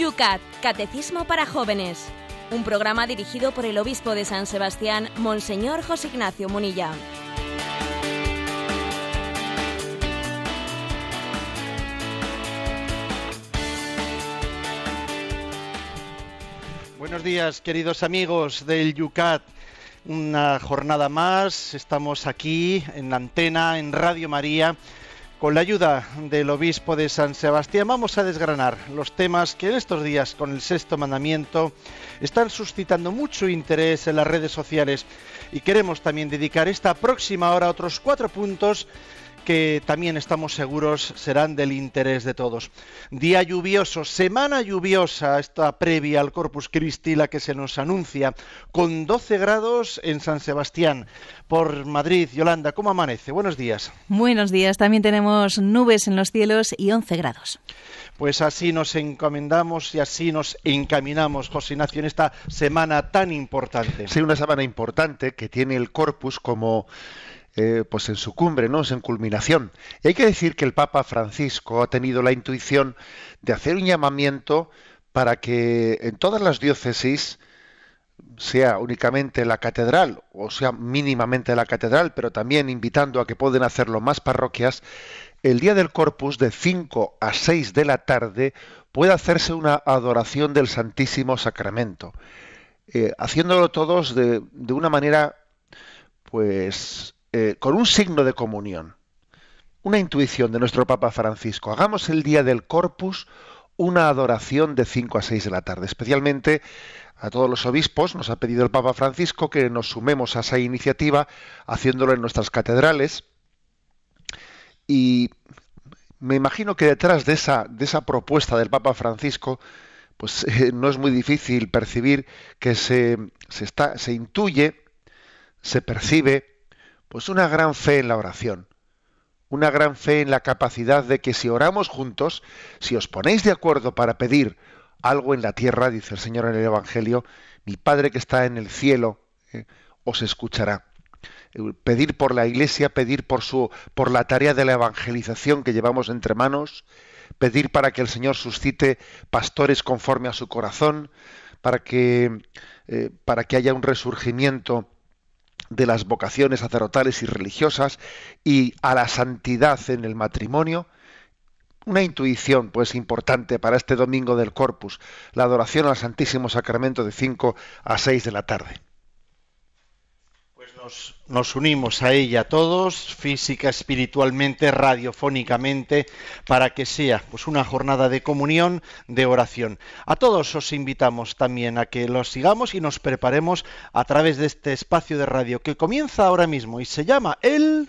Yucat, Catecismo para Jóvenes. Un programa dirigido por el obispo de San Sebastián, Monseñor José Ignacio Munilla. Buenos días, queridos amigos del Yucat. Una jornada más, estamos aquí en la antena, en Radio María con la ayuda del obispo de San Sebastián vamos a desgranar los temas que en estos días con el sexto mandamiento están suscitando mucho interés en las redes sociales. Y queremos también dedicar esta próxima hora a otros cuatro puntos que también estamos seguros serán del interés de todos. Día lluvioso, semana lluviosa, esta previa al Corpus Christi, la que se nos anuncia, con 12 grados en San Sebastián. Por Madrid, Yolanda, ¿cómo amanece? Buenos días. Buenos días, también tenemos nubes en los cielos y 11 grados. Pues así nos encomendamos y así nos encaminamos, José Ignacio, en esta semana tan importante. Sí, una semana importante que tiene el Corpus como eh, pues en su cumbre, ¿no? en culminación. Y hay que decir que el Papa Francisco ha tenido la intuición de hacer un llamamiento para que en todas las diócesis, sea únicamente la catedral o sea mínimamente la catedral, pero también invitando a que pueden hacerlo más parroquias, el día del Corpus de 5 a 6 de la tarde puede hacerse una adoración del Santísimo Sacramento, eh, haciéndolo todos de, de una manera pues eh, con un signo de comunión. Una intuición de nuestro Papa Francisco. Hagamos el día del Corpus una adoración de 5 a 6 de la tarde. Especialmente a todos los obispos nos ha pedido el Papa Francisco que nos sumemos a esa iniciativa haciéndolo en nuestras catedrales. Y me imagino que detrás de esa, de esa propuesta del Papa Francisco, pues eh, no es muy difícil percibir que se, se, está, se intuye, se percibe pues una gran fe en la oración, una gran fe en la capacidad de que si oramos juntos, si os ponéis de acuerdo para pedir algo en la tierra, dice el Señor en el Evangelio, mi Padre que está en el cielo eh, os escuchará. Pedir por la Iglesia, pedir por su por la tarea de la evangelización que llevamos entre manos, pedir para que el Señor suscite pastores conforme a su corazón, para que eh, para que haya un resurgimiento de las vocaciones sacerdotales y religiosas y a la santidad en el matrimonio, una intuición pues importante para este domingo del Corpus, la adoración al Santísimo Sacramento de 5 a 6 de la tarde nos, unimos a ella todos, física, espiritualmente, radiofónicamente, para que sea pues, una jornada de comunión, de oración. A todos os invitamos también a que los sigamos y nos preparemos a través de este espacio de radio que comienza ahora mismo y se llama El...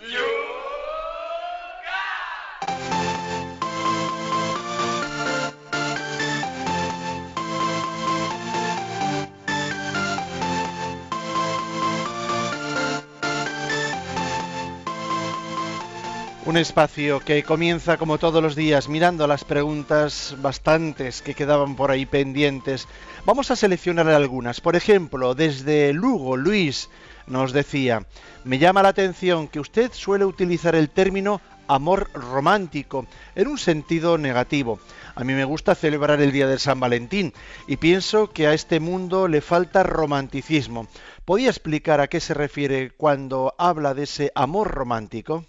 Un espacio que comienza como todos los días mirando las preguntas bastantes que quedaban por ahí pendientes. Vamos a seleccionar algunas. Por ejemplo, desde Lugo, Luis nos decía, me llama la atención que usted suele utilizar el término amor romántico en un sentido negativo. A mí me gusta celebrar el Día de San Valentín y pienso que a este mundo le falta romanticismo. ¿Podría explicar a qué se refiere cuando habla de ese amor romántico?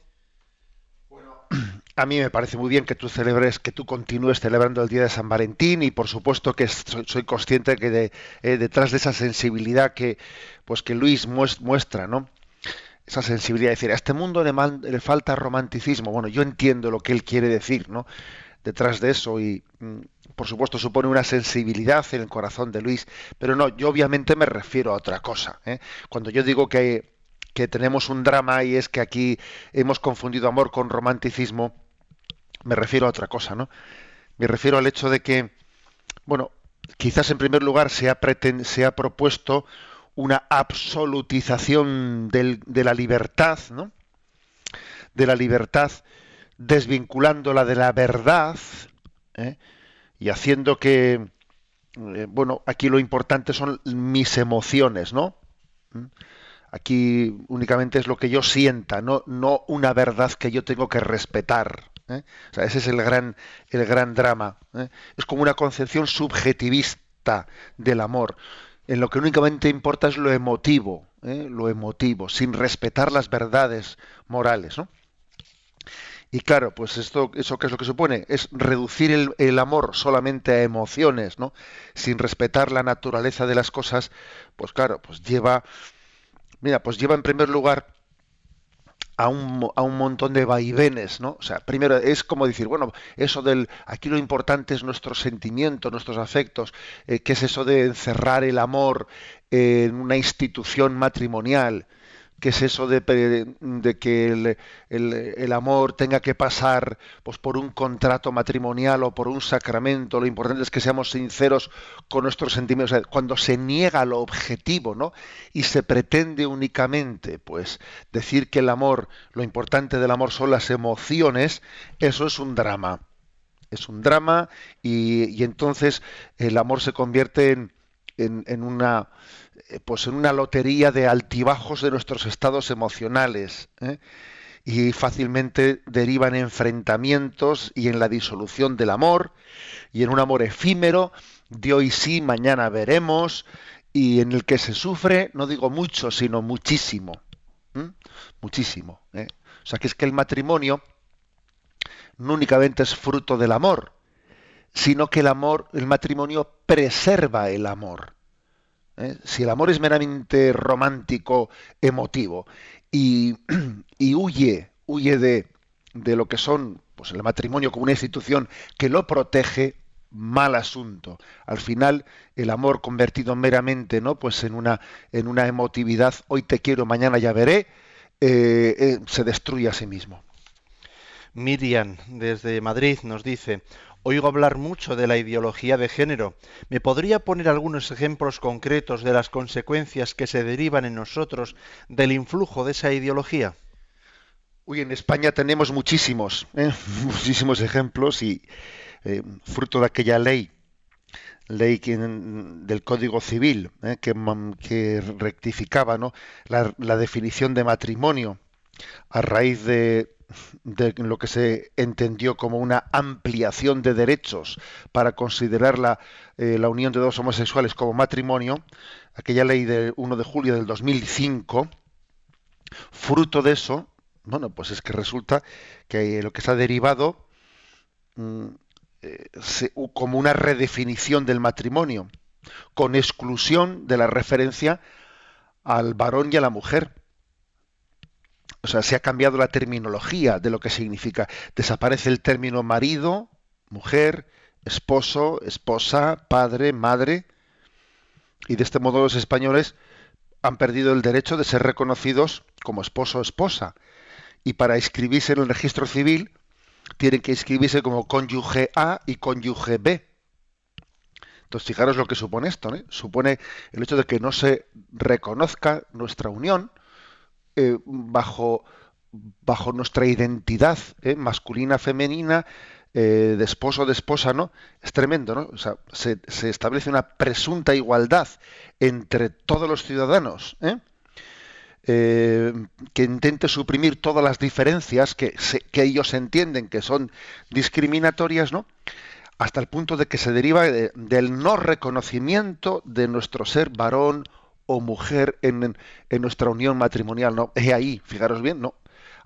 A mí me parece muy bien que tú celebres, que tú continúes celebrando el Día de San Valentín y por supuesto que soy, consciente que de, eh, detrás de esa sensibilidad que, pues que Luis muestra, ¿no? Esa sensibilidad de decir, a este mundo le, le, falta romanticismo. Bueno, yo entiendo lo que él quiere decir, ¿no? Detrás de eso y, mm, por supuesto, supone una sensibilidad en el corazón de Luis, pero no, yo obviamente me refiero a otra cosa. ¿eh? Cuando yo digo que que tenemos un drama y es que aquí hemos confundido amor con romanticismo, me refiero a otra cosa, ¿no? Me refiero al hecho de que, bueno, quizás en primer lugar se ha, se ha propuesto una absolutización de la libertad, ¿no? De la libertad, desvinculándola de la verdad ¿eh? y haciendo que, eh, bueno, aquí lo importante son mis emociones, ¿no? ¿Mm? Aquí únicamente es lo que yo sienta, no, no una verdad que yo tengo que respetar. ¿Eh? Ese es el gran, el gran drama. ¿eh? Es como una concepción subjetivista del amor, en lo que únicamente importa es lo emotivo, ¿eh? lo emotivo, sin respetar las verdades morales. ¿no? Y claro, pues esto, eso qué es lo que supone, es reducir el, el, amor solamente a emociones, ¿no? Sin respetar la naturaleza de las cosas, pues claro, pues lleva, mira, pues lleva en primer lugar a un, a un, montón de vaivenes, ¿no? O sea, primero es como decir, bueno, eso del, aquí lo importante es nuestros sentimientos, nuestros afectos, eh, ¿qué es eso de encerrar el amor en una institución matrimonial? ¿Qué es eso de, que el, amor tenga que pasar pues, por un contrato matrimonial o por un sacramento? Lo importante es que seamos sinceros con nuestros sentimientos. Cuando se niega lo objetivo, ¿no? Y se pretende únicamente, pues, decir que el amor, lo importante del amor son las emociones, eso es un drama. Es un drama y, entonces el amor se convierte en, en una pues en una lotería de altibajos de nuestros estados emocionales ¿eh? y fácilmente derivan enfrentamientos y en la disolución del amor y en un amor efímero de hoy sí mañana veremos y en el que se sufre no digo mucho sino muchísimo ¿eh? muchísimo ¿eh? o sea que es que el matrimonio no únicamente es fruto del amor sino que el amor el matrimonio preserva el amor ¿eh? si el amor es meramente romántico, emotivo, y, huye, huye de, de, lo que son pues, el matrimonio como una institución que lo protege, mal asunto. Al final, el amor convertido meramente ¿no? pues en, una, en una emotividad, hoy te quiero, mañana ya veré, eh, eh, se destruye a sí mismo. Miriam, desde Madrid, nos dice, Oigo hablar mucho de la ideología de género. ¿Me podría poner algunos ejemplos concretos de las consecuencias que se derivan en nosotros del influjo de esa ideología? Uy, en España tenemos muchísimos, ¿eh? muchísimos ejemplos y eh, fruto de aquella ley, ley que, del Código Civil, ¿eh? que, que, rectificaba la definición de matrimonio a raíz de, de lo que se entendió como una ampliación de derechos para considerar la, eh, la, unión de dos homosexuales como matrimonio, aquella ley de 1 de julio del 2005, fruto de eso, bueno, pues es que resulta que lo que se ha derivado mm, eh, como una redefinición del matrimonio, con exclusión de la referencia al varón y a la mujer o sea, se ha cambiado la terminología de lo que significa. Desaparece el término marido, mujer, esposo, esposa, padre, madre. Y de este modo los españoles han perdido el derecho de ser reconocidos como esposo o esposa. Y para inscribirse en el registro civil tienen que inscribirse como cónyuge A y cónyuge B. Entonces, fijaros lo que supone esto. ¿no? Supone el hecho de que no se reconozca nuestra unión eh, bajo, bajo nuestra identidad eh, masculina, femenina, eh, de esposo, de esposa, ¿no? Es tremendo, ¿no? O sea, se, se establece una presunta igualdad entre todos los ciudadanos, que intente suprimir todas las diferencias que, que ellos entienden que son discriminatorias, ¿no? hasta el punto de que se deriva de, del no reconocimiento de nuestro ser varón o mujer en, en nuestra unión matrimonial. No, es ahí, fijaros bien, no,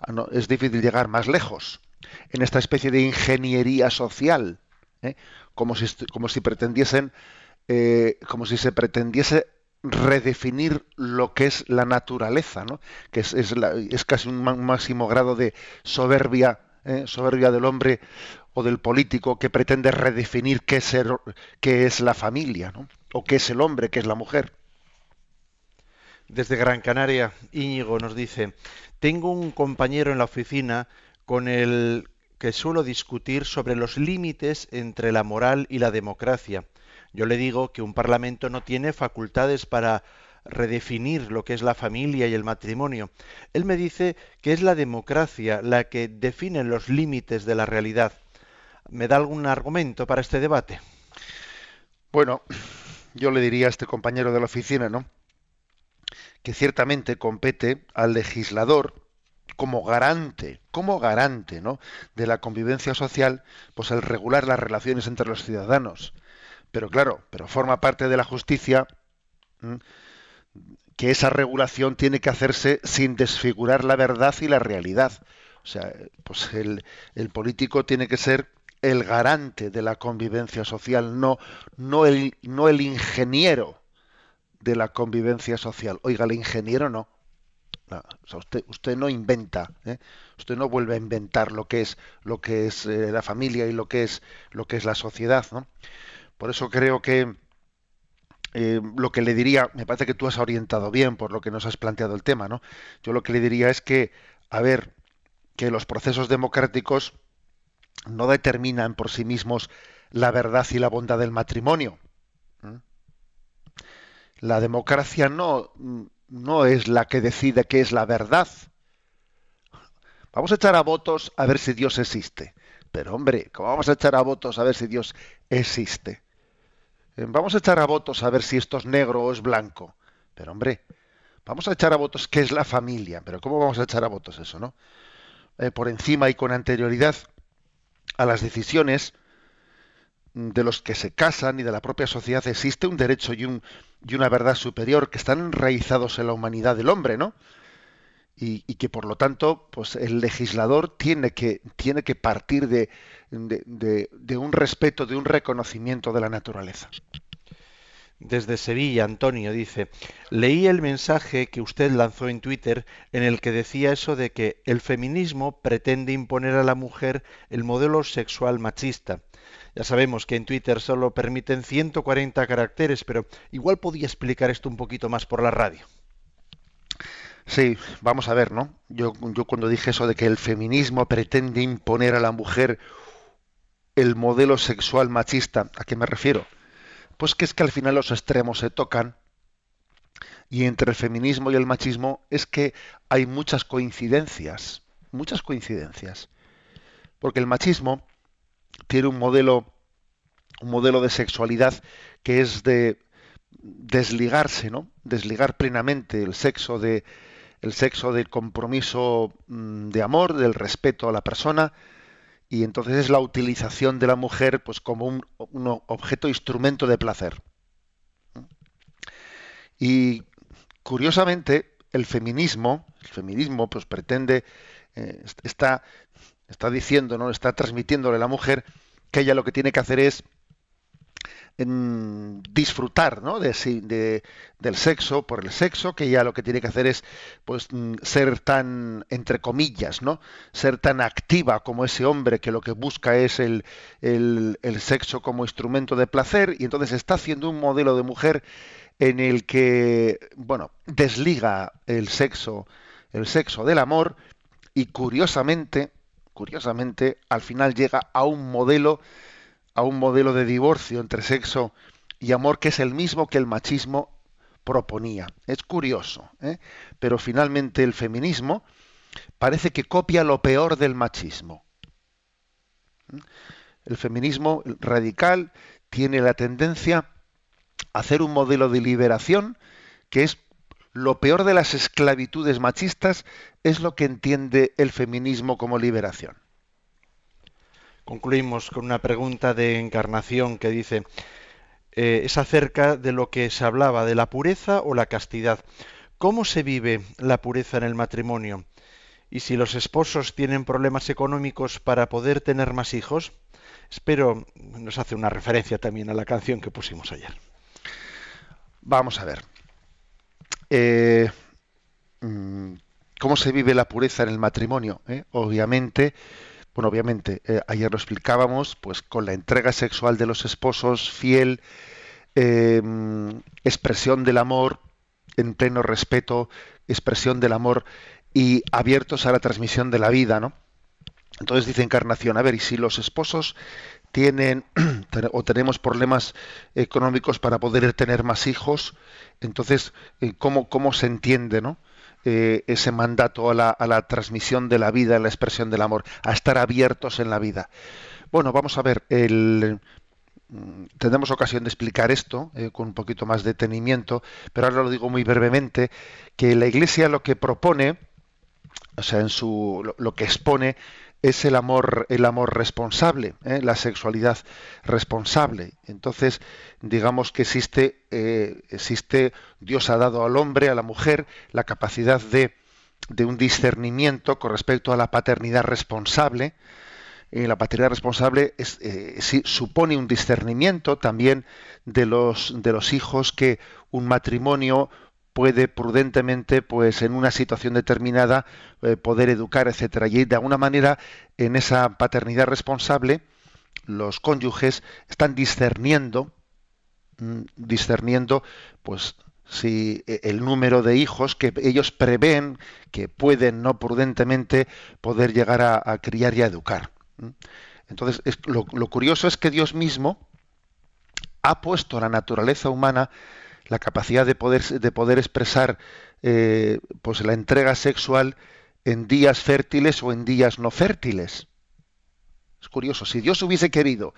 ah, no, es difícil llegar más lejos en esta especie de ingeniería social, ¿eh? como, si, como si pretendiesen, eh, como si se pretendiese redefinir lo que es la naturaleza, ¿no? que es, es, la, es casi un máximo grado de soberbia, ¿eh? soberbia del hombre o del político que pretende redefinir qué es, qué es la familia, ¿no? o qué es el hombre, qué es la mujer. Desde Gran Canaria, Íñigo nos dice, tengo un compañero en la oficina con el que suelo discutir sobre los límites entre la moral y la democracia. Yo le digo que un parlamento no tiene facultades para redefinir lo que es la familia y el matrimonio. Él me dice que es la democracia la que define los límites de la realidad. ¿Me da algún argumento para este debate? Bueno, yo le diría a este compañero de la oficina, ¿no? Que ciertamente compete al legislador, como garante, como garante, ¿no? de la convivencia social, pues el regular las relaciones entre los ciudadanos. Pero claro, pero forma parte de la justicia que esa regulación tiene que hacerse sin desfigurar la verdad y la realidad. O sea, pues el, el político tiene que ser el garante de la convivencia social, no, no, el, no el ingeniero de la convivencia social. Oiga, el ingeniero no. usted, usted no inventa, ¿eh? usted no vuelve a inventar lo que es lo que es eh, la familia y lo que es lo que es la sociedad, ¿no? Por eso creo que eh, lo que le diría, me parece que tú has orientado bien por lo que nos has planteado el tema, ¿no? Yo lo que le diría es que, a ver, que los procesos democráticos no determinan por sí mismos la verdad y la bondad del matrimonio. La democracia no, no es la que decide qué es la verdad. Vamos a echar a votos a ver si Dios existe. Pero hombre, ¿cómo vamos a echar a votos a ver si Dios existe? Eh, vamos a echar a votos a ver si esto es negro o es blanco. Pero hombre, vamos a echar a votos qué es la familia. Pero ¿cómo vamos a echar a votos eso, no? Eh, por encima y con anterioridad a las decisiones de los que se casan y de la propia sociedad existe un derecho y, un, y una verdad superior que están enraizados en la humanidad del hombre, ¿no? Y, que por lo tanto, pues el legislador tiene que, tiene que partir de, de, un respeto, de un reconocimiento de la naturaleza. Desde Sevilla, Antonio dice, leí el mensaje que usted lanzó en Twitter en el que decía eso de que el feminismo pretende imponer a la mujer el modelo sexual machista. Ya sabemos que en Twitter solo permiten 140 caracteres, pero igual podía explicar esto un poquito más por la radio. Sí, vamos a ver, ¿no? Yo, cuando dije eso de que el feminismo pretende imponer a la mujer el modelo sexual machista. ¿A qué me refiero? Pues que es que al final los extremos se tocan y entre el feminismo y el machismo es que hay muchas coincidencias, muchas coincidencias. Porque el machismo tiene un modelo un modelo de sexualidad que es de desligarse, ¿no? Desligar plenamente el sexo de el sexo del compromiso mm, de amor, del respeto a la persona, y entonces es la utilización de la mujer pues como un, objeto instrumento de placer y curiosamente el feminismo el feminismo pues pretende eh, está está diciendo no está transmitiéndole a la mujer que ella lo que tiene que hacer es en disfrutar ¿no? de, del sexo por el sexo que ya lo que tiene que hacer es pues mm, ser tan entre comillas no ser tan activa como ese hombre que lo que busca es el, el, el sexo como instrumento de placer y entonces está haciendo un modelo de mujer en el que bueno desliga el sexo el sexo del amor y curiosamente curiosamente al final llega a un modelo a un modelo de divorcio entre sexo y amor que es el mismo que el machismo proponía. Es curioso, ¿eh? pero finalmente el feminismo parece que copia lo peor del machismo. El feminismo radical tiene la tendencia a hacer un modelo de liberación que es lo peor de las esclavitudes machistas, es lo que entiende el feminismo como liberación. Concluimos con una pregunta de encarnación que dice, eh, es acerca de lo que se hablaba, de la pureza o la castidad. ¿Cómo se vive la pureza en el matrimonio? Y si los esposos tienen problemas económicos para poder tener más hijos, espero nos hace una referencia también a la canción que pusimos ayer. Vamos a ver. Eh, mm, ¿Cómo se vive la pureza en el matrimonio? Eh, obviamente, bueno, obviamente, eh, ayer lo explicábamos, pues con la entrega sexual de los esposos, fiel, em, expresión del amor, en pleno respeto, expresión del amor y abiertos a la transmisión de la vida, ¿no? Entonces dice Encarnación, a ver, y si los esposos tienen o tenemos problemas económicos para poder tener más hijos, entonces, eh, ¿cómo, cómo se entiende, no? Eh, ese mandato a la, transmisión de la vida, a la expresión del amor, a estar abiertos en la vida. Bueno, vamos a ver, el, mm, tendremos ocasión de explicar esto eh, con un poquito más de detenimiento, pero ahora lo digo muy brevemente, que la Iglesia lo que propone o sea, en su lo, que expone es el amor, el amor responsable, ¿eh? la sexualidad responsable. Entonces, digamos que existe, eh, existe, Dios ha dado al hombre, a la mujer, la capacidad de, de un discernimiento con respecto a la paternidad responsable. Y la paternidad responsable es, eh, supone un discernimiento también de los, de los hijos que un matrimonio puede prudentemente, pues en una situación determinada, eh, poder educar, etcétera. Y de alguna manera, en esa paternidad responsable, los cónyuges están discerniendo, mm, discerniendo, pues si e, el número de hijos que ellos prevén que pueden no prudentemente poder llegar a, criar y a educar. Entonces, lo, lo curioso es que Dios mismo ha puesto la naturaleza humana la capacidad de poder, de poder expresar eh, pues la entrega sexual en días fértiles o en días no fértiles. Es curioso, si Dios hubiese querido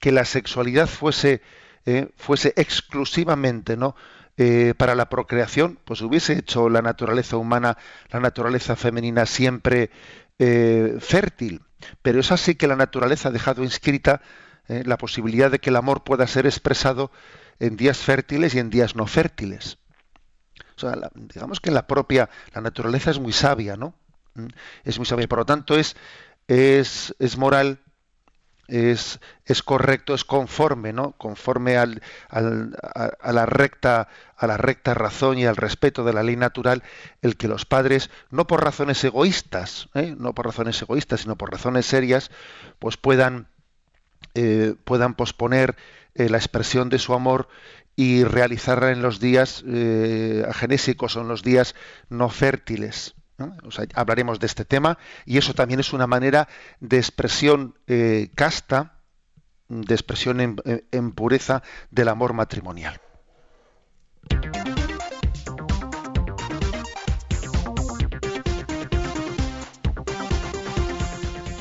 que la sexualidad fuese, eh, fuese exclusivamente ¿no? Eh, para la procreación, pues hubiese hecho la naturaleza humana, la naturaleza femenina siempre fértil. Pero es así que la naturaleza ha dejado inscrita la posibilidad de que el amor pueda ser expresado en días fértiles y en días no fértiles. Digamos que la propia, la naturaleza es muy sabia, ¿no? ¿Mm? Es muy sabia, por lo tanto es, es, es moral, es, es, correcto, es conforme, ¿no? Conforme al, al, a, la recta, a la recta razón y al respeto de la ley natural, el que los padres, no por razones egoístas, ¿eh? no por razones egoístas, sino por razones serias, pues puedan, eh, puedan posponer eh, la expresión de su amor y realizarla en los días eh, o en los días no fértiles. hablaremos de este tema y eso también es una manera de expresión eh, casta, de expresión en pureza del amor matrimonial.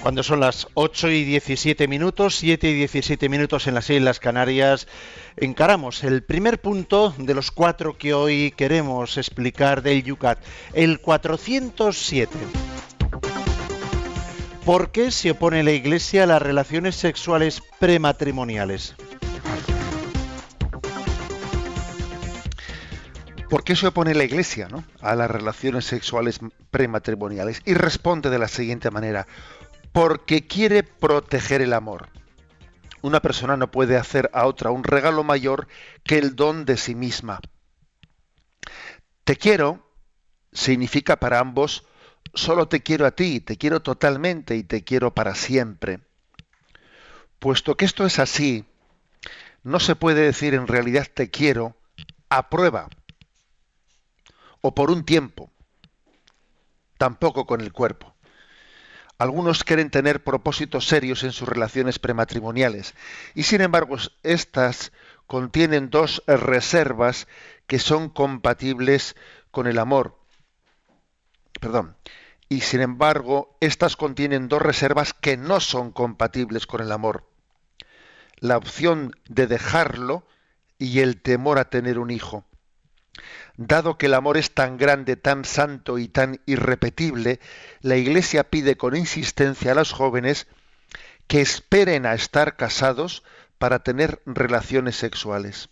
Cuando son las 8 y 17 minutos, 7 y 17 minutos en las Islas Canarias, encaramos el primer punto de los cuatro que hoy queremos explicar del Yucat, el 407. ¿Por qué se opone la Iglesia a las relaciones sexuales prematrimoniales? ¿Por qué se opone la Iglesia a las relaciones sexuales prematrimoniales? Y responde de la siguiente manera porque quiere proteger el amor. Una persona no puede hacer a otra un regalo mayor que el don de sí misma. Te quiero significa para ambos solo te quiero a ti, te quiero totalmente y te quiero para siempre. Puesto que esto es así, no se puede decir en realidad te quiero a prueba o por un tiempo, tampoco con el cuerpo. Algunos quieren tener propósitos serios en sus relaciones prematrimoniales y sin embargo estas contienen dos reservas que son compatibles con el amor. Perdón. Y sin embargo, estas contienen dos reservas que no son compatibles con el amor. La opción de dejarlo y el temor a tener un hijo. Dado que el amor es tan grande, tan santo y tan irrepetible, la Iglesia pide con insistencia a los jóvenes que esperen a estar casados para tener relaciones sexuales.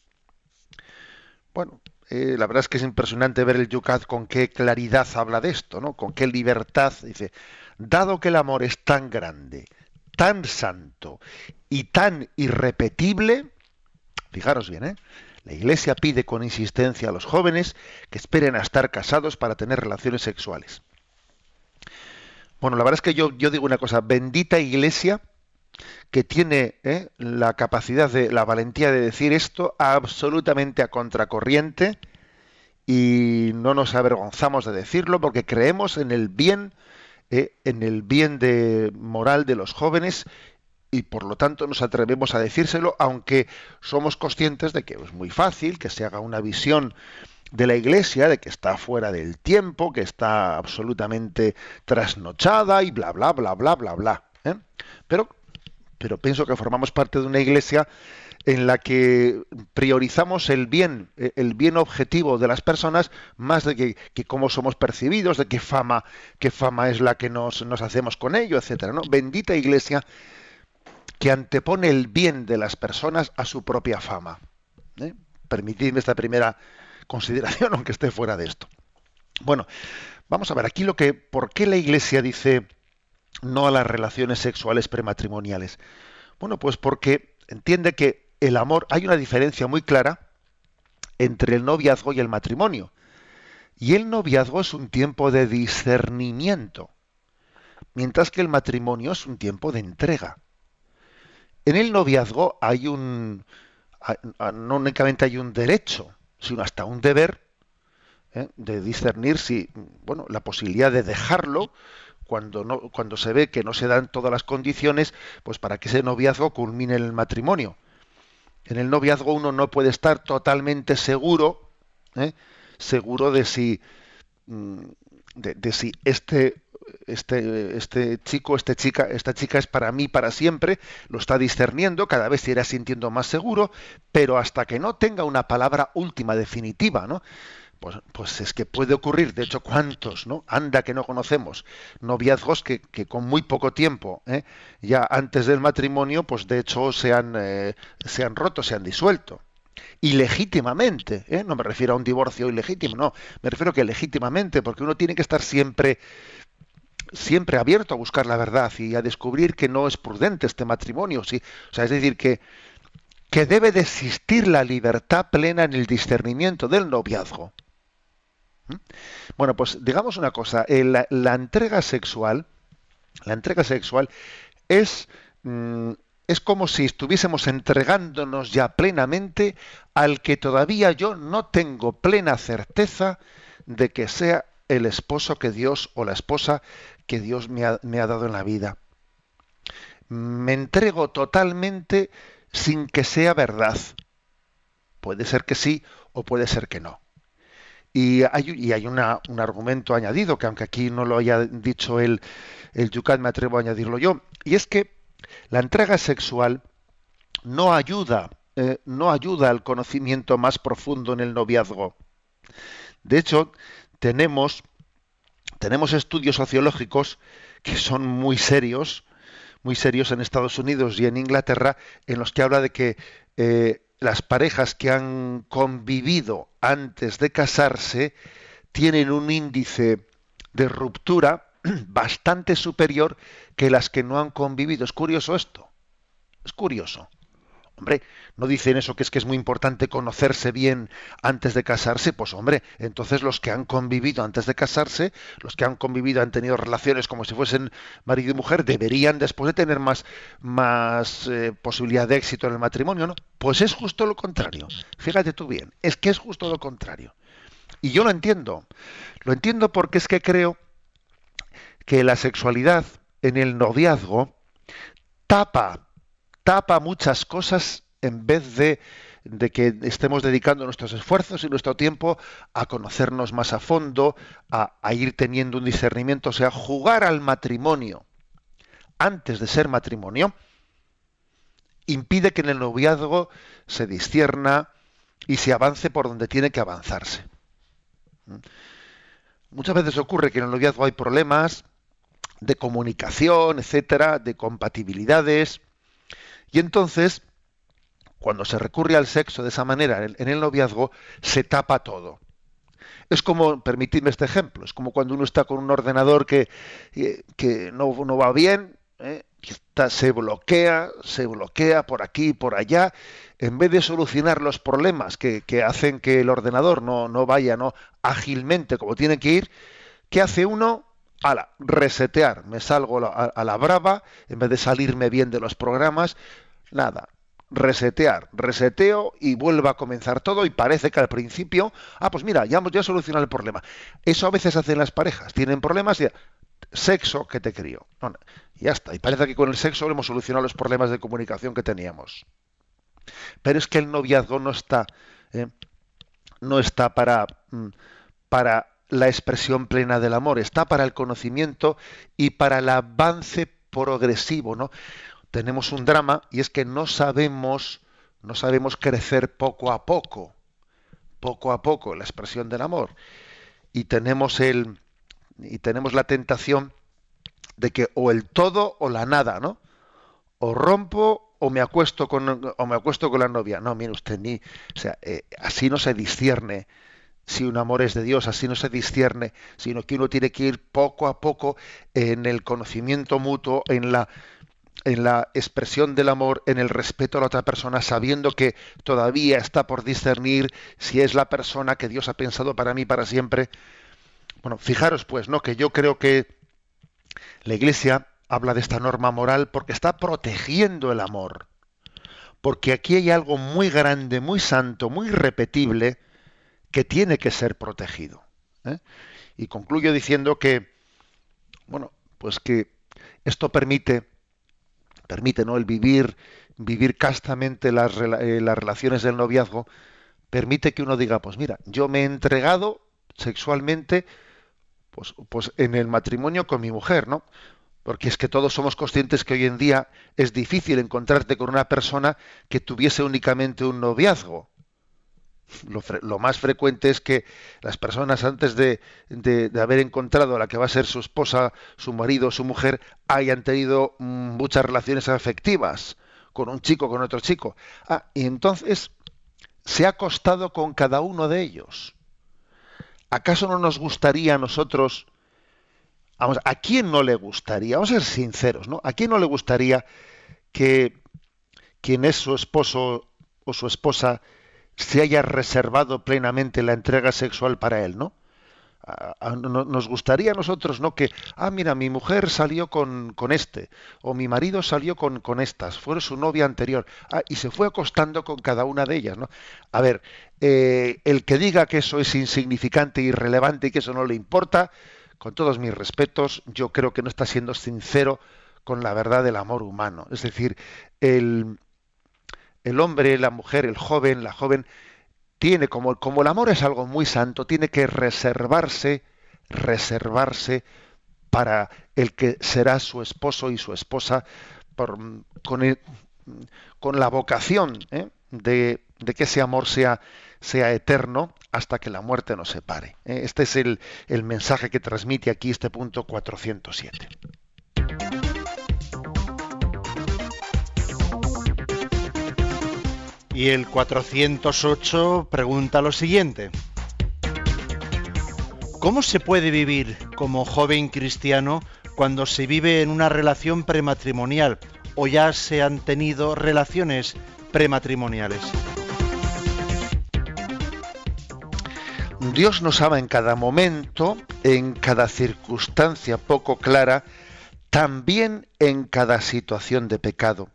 Bueno, eh, la verdad es que es impresionante ver el Yucat con qué claridad habla de esto, ¿no? Con qué libertad dice, dado que el amor es tan grande, tan santo y tan irrepetible, fijaros bien, ¿eh? La Iglesia pide con insistencia a los jóvenes que esperen a estar casados para tener relaciones sexuales. Bueno, la verdad es que yo, digo una cosa, bendita Iglesia que tiene ¿eh? la capacidad de, la valentía de decir esto absolutamente a contracorriente y no nos avergonzamos de decirlo porque creemos en el bien, ¿eh? en el bien de moral de los jóvenes y por lo tanto nos atrevemos a decírselo, aunque somos conscientes de que es muy fácil que se haga una visión de la Iglesia, de que está fuera del tiempo, que está absolutamente trasnochada y bla, bla, bla, bla, bla, bla. ¿eh? Pero, pero pienso que formamos parte de una Iglesia en la que priorizamos el bien, eh, el bien objetivo de las personas más de que, cómo somos percibidos, de qué fama, qué fama es la que nos, nos hacemos con ello, etcétera. ¿no? Bendita iglesia que antepone el bien de las personas a su propia fama. ¿eh? Permitidme esta primera consideración, aunque esté fuera de esto. Bueno, vamos a ver aquí lo que, ¿por qué la Iglesia dice no a las relaciones sexuales prematrimoniales? Bueno, pues porque entiende que el amor, hay una diferencia muy clara entre el noviazgo y el matrimonio. Y el noviazgo es un tiempo de discernimiento, mientras que el matrimonio es un tiempo de entrega. En el noviazgo hay un, no únicamente hay un derecho, sino hasta un deber ¿eh? de discernir si, bueno, la posibilidad de dejarlo cuando no, cuando se ve que no se dan todas las condiciones, pues para que ese noviazgo culmine el matrimonio. En el noviazgo uno no puede estar totalmente seguro, ¿eh? seguro de si, mm, de, si este, este, este chico, este chica, esta chica es para mí para siempre, lo está discerniendo, cada vez se irá sintiendo más seguro, pero hasta que no tenga una palabra última, definitiva, ¿no? Pues, pues, es que puede ocurrir, de hecho, ¿cuántos, no? Anda que no conocemos, noviazgos que, que con muy poco tiempo, ¿eh? ya antes del matrimonio, pues de hecho se han, eh, se han roto, se han disuelto. Ilegítimamente, ¿eh? no me refiero a un divorcio ilegítimo, no, me refiero que legítimamente, porque uno tiene que estar siempre siempre abierto a buscar la verdad y a descubrir que no es prudente este matrimonio, ¿sí? o sea, es decir, que, que debe de existir la libertad plena en el discernimiento del noviazgo. ¿Mm? Bueno, pues digamos una cosa, eh, la, entrega sexual, la entrega sexual es, mm, es como si estuviésemos entregándonos ya plenamente al que todavía yo no tengo plena certeza de que sea el esposo que Dios o la esposa que Dios me ha, me ha dado en la vida. Me entrego totalmente sin que sea verdad. Puede ser que sí o puede ser que no. Y hay, un argumento añadido, que aunque aquí no lo haya dicho el, el Yucat, me atrevo a añadirlo yo, y es que la entrega sexual no ayuda, eh, no ayuda al conocimiento más profundo en el noviazgo. De hecho, tenemos, tenemos estudios sociológicos que son muy serios, muy serios en Estados Unidos y en Inglaterra, en los que habla de que eh, las parejas que han convivido antes de casarse tienen un índice de ruptura bastante superior que las que no han convivido. Es curioso esto. Es curioso. Hombre, no dicen eso que es que es muy importante conocerse bien antes de casarse, pues hombre, entonces los que han convivido antes de casarse, los que han convivido han tenido relaciones como si fuesen marido y mujer, deberían después de tener más, más eh, posibilidad de éxito en el matrimonio, ¿no? Pues es justo lo contrario. Fíjate tú bien, es que es justo lo contrario. Y yo lo entiendo. Lo entiendo porque es que creo que la sexualidad en el noviazgo tapa tapa muchas cosas en vez de, que estemos dedicando nuestros esfuerzos y nuestro tiempo a conocernos más a fondo, a, a ir teniendo un discernimiento, o sea, jugar al matrimonio antes de ser matrimonio, impide que en el noviazgo se discierna y se avance por donde tiene que avanzarse. ¿Mm? Muchas veces ocurre que en el noviazgo hay problemas de comunicación, etcétera, de compatibilidades, y entonces, cuando se recurre al sexo de esa manera en el noviazgo, se tapa todo. Es como, permitidme este ejemplo, es como cuando uno está con un ordenador que, eh, que no, va bien, ¿eh? se bloquea, se bloquea por aquí y por allá, en vez de solucionar los problemas que, hacen que el ordenador no, no vaya ¿no? ágilmente como tiene que ir, ¿qué hace uno? ala, resetear, me salgo a, la brava, en vez de salirme bien de los programas, nada, resetear, reseteo y vuelva a comenzar todo y parece que al principio, ah, pues mira, ya hemos ya solucionado el problema. Eso a veces hacen las parejas, tienen problemas y sexo que te crío. ya está, y parece que con el sexo hemos solucionado los problemas de comunicación que teníamos. Pero es que el noviazgo no está, ¿eh? no está para, mm, para la expresión plena del amor, está para el conocimiento y para el avance progresivo, ¿no? Tenemos un drama y es que no sabemos, no sabemos crecer poco a poco, poco a poco la expresión del amor. Y tenemos el y tenemos la tentación de que o el todo o la nada, ¿no? O rompo o me acuesto con o me acuesto con la novia. No, mire usted ni, o sea, eh, así no se discierne si un amor es de Dios, así no se discierne, sino que uno tiene que ir poco a poco en el conocimiento mutuo, en la en la expresión del amor, en el respeto a la otra persona, sabiendo que todavía está por discernir si es la persona que Dios ha pensado para mí para siempre. Bueno, fijaros pues, ¿no? Que yo creo que la Iglesia habla de esta norma moral porque está protegiendo el amor. Porque aquí hay algo muy grande, muy santo, muy repetible, que tiene que ser protegido. ¿eh? Y concluyo diciendo que, bueno, pues que esto permite permite ¿no? el vivir, vivir castamente las, eh, las relaciones del noviazgo, permite que uno diga, pues mira, yo me he entregado sexualmente pues, pues en el matrimonio con mi mujer, ¿no? Porque es que todos somos conscientes que hoy en día es difícil encontrarte con una persona que tuviese únicamente un noviazgo lo, más frecuente es que las personas antes de, haber encontrado a la que va a ser su esposa, su marido, su mujer, hayan tenido mm, muchas relaciones afectivas con un chico, con otro chico. Ah, y entonces se ha acostado con cada uno de ellos. ¿Acaso no nos gustaría a nosotros, vamos, a quién no le gustaría, vamos a ser sinceros, ¿no? ¿A quién no le gustaría que quien es su esposo o su esposa se haya reservado plenamente la entrega sexual para él, ¿no? nos gustaría a nosotros, ¿no? Que, ah, mira, mi mujer salió con, con este, o mi marido salió con, con estas, fue su novia anterior, ah, y se fue acostando con cada una de ellas, ¿no? A ver, eh, el que diga que eso es insignificante, irrelevante y que eso no le importa, con todos mis respetos, yo creo que no está siendo sincero con la verdad del amor humano. Es decir, el, el hombre, la mujer, el joven, la joven, tiene como, como el amor es algo muy santo, tiene que reservarse, reservarse para el que será su esposo y su esposa con, con, la vocación ¿eh? de, de, que ese amor sea, sea eterno hasta que la muerte nos separe. ¿eh? Este es el, el mensaje que transmite aquí este punto 407. Y el 408 pregunta lo siguiente. ¿Cómo se puede vivir como joven cristiano cuando se vive en una relación prematrimonial o ya se han tenido relaciones prematrimoniales? Dios nos ama en cada momento, en cada circunstancia poco clara, también en cada situación de pecado.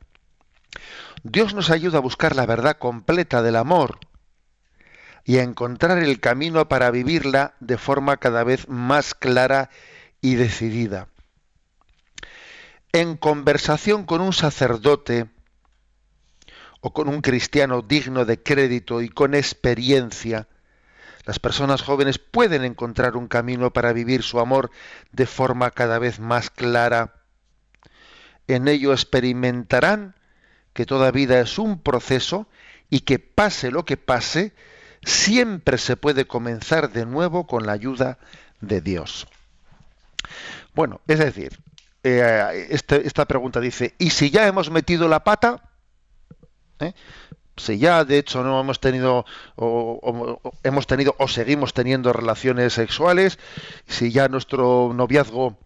Dios nos ayuda a buscar la verdad completa del amor y a encontrar el camino para vivirla de forma cada vez más clara y decidida. En conversación con un sacerdote o con un cristiano digno de crédito y con experiencia, las personas jóvenes pueden encontrar un camino para vivir su amor de forma cada vez más clara. En ello experimentarán que toda vida es un proceso y que pase lo que pase, siempre se puede comenzar de nuevo con la ayuda de Dios. Bueno, es decir, eh, este, esta pregunta dice, ¿y si ya hemos metido la pata? ¿Eh? Si ya de hecho no hemos tenido o, hemos tenido o seguimos teniendo relaciones sexuales, si ya nuestro noviazgo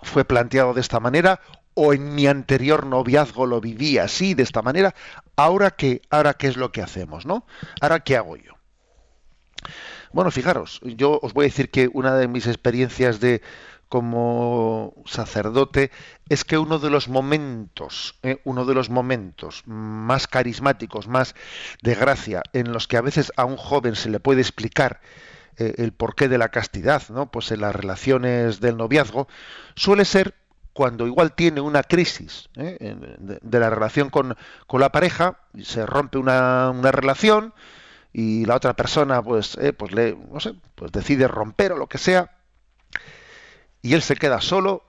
fue planteado de esta manera o en mi anterior noviazgo lo viví así, de esta manera, ahora qué, ahora qué es lo que hacemos, ¿no? Ahora qué hago yo. Bueno, fijaros, yo os voy a decir que una de mis experiencias de como sacerdote es que uno de los momentos, ¿eh? uno de los momentos más carismáticos, más de gracia, en los que a veces a un joven se le puede explicar eh, el porqué de la castidad, ¿no? Pues en las relaciones del noviazgo, suele ser cuando igual tiene una crisis ¿eh? de, la relación con, la pareja, se rompe una, relación y la otra persona pues, eh, pues, le, no sé, pues decide romper o lo que sea, y él se queda solo